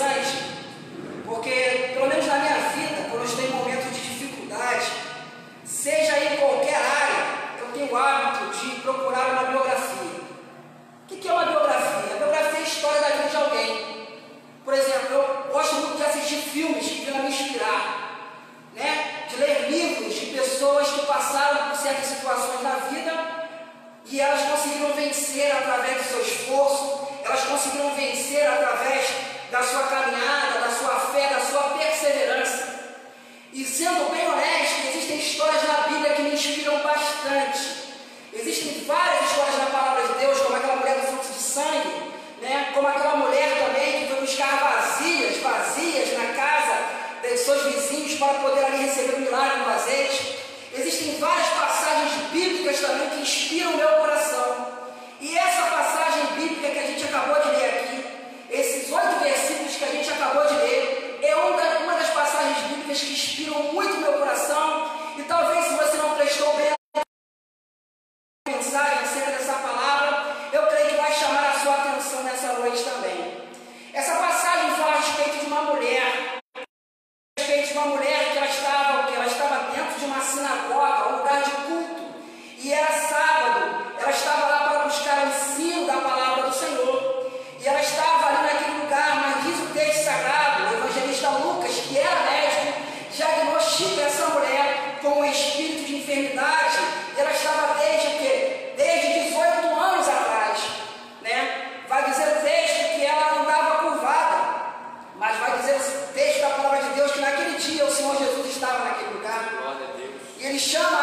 interessante, porque, pelo menos na minha vida, quando eu estou em momentos de dificuldade, seja em qualquer área, eu tenho o hábito de procurar uma biografia. O que é uma biografia? A biografia é a história da vida de alguém. Por exemplo, eu gosto muito de assistir filmes que vão me inspirar, né? de ler livros de pessoas que passaram por certas situações na vida e elas conseguiram vencer através do seu esforço, elas conseguiram vencer através da sua caminhada, da sua fé, da sua perseverança. E sendo bem honesto, existem histórias na Bíblia que me inspiram bastante. Existem várias histórias na palavra de Deus, como aquela mulher do fluxo de sangue, né? como aquela mulher também que foi buscar vazias, vazias na casa de seus vizinhos para poder ali receber o milagre no azeite. Existem várias passagens bíblicas também que inspiram meu Chama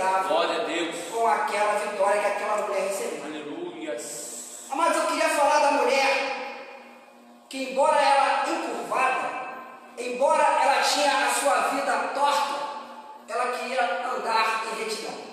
miserável com aquela vitória que aquela mulher recebeu. Aleluia. Mas eu queria falar da mulher que, embora ela encurvada, embora ela tinha a sua vida torta, ela queria andar em retidão.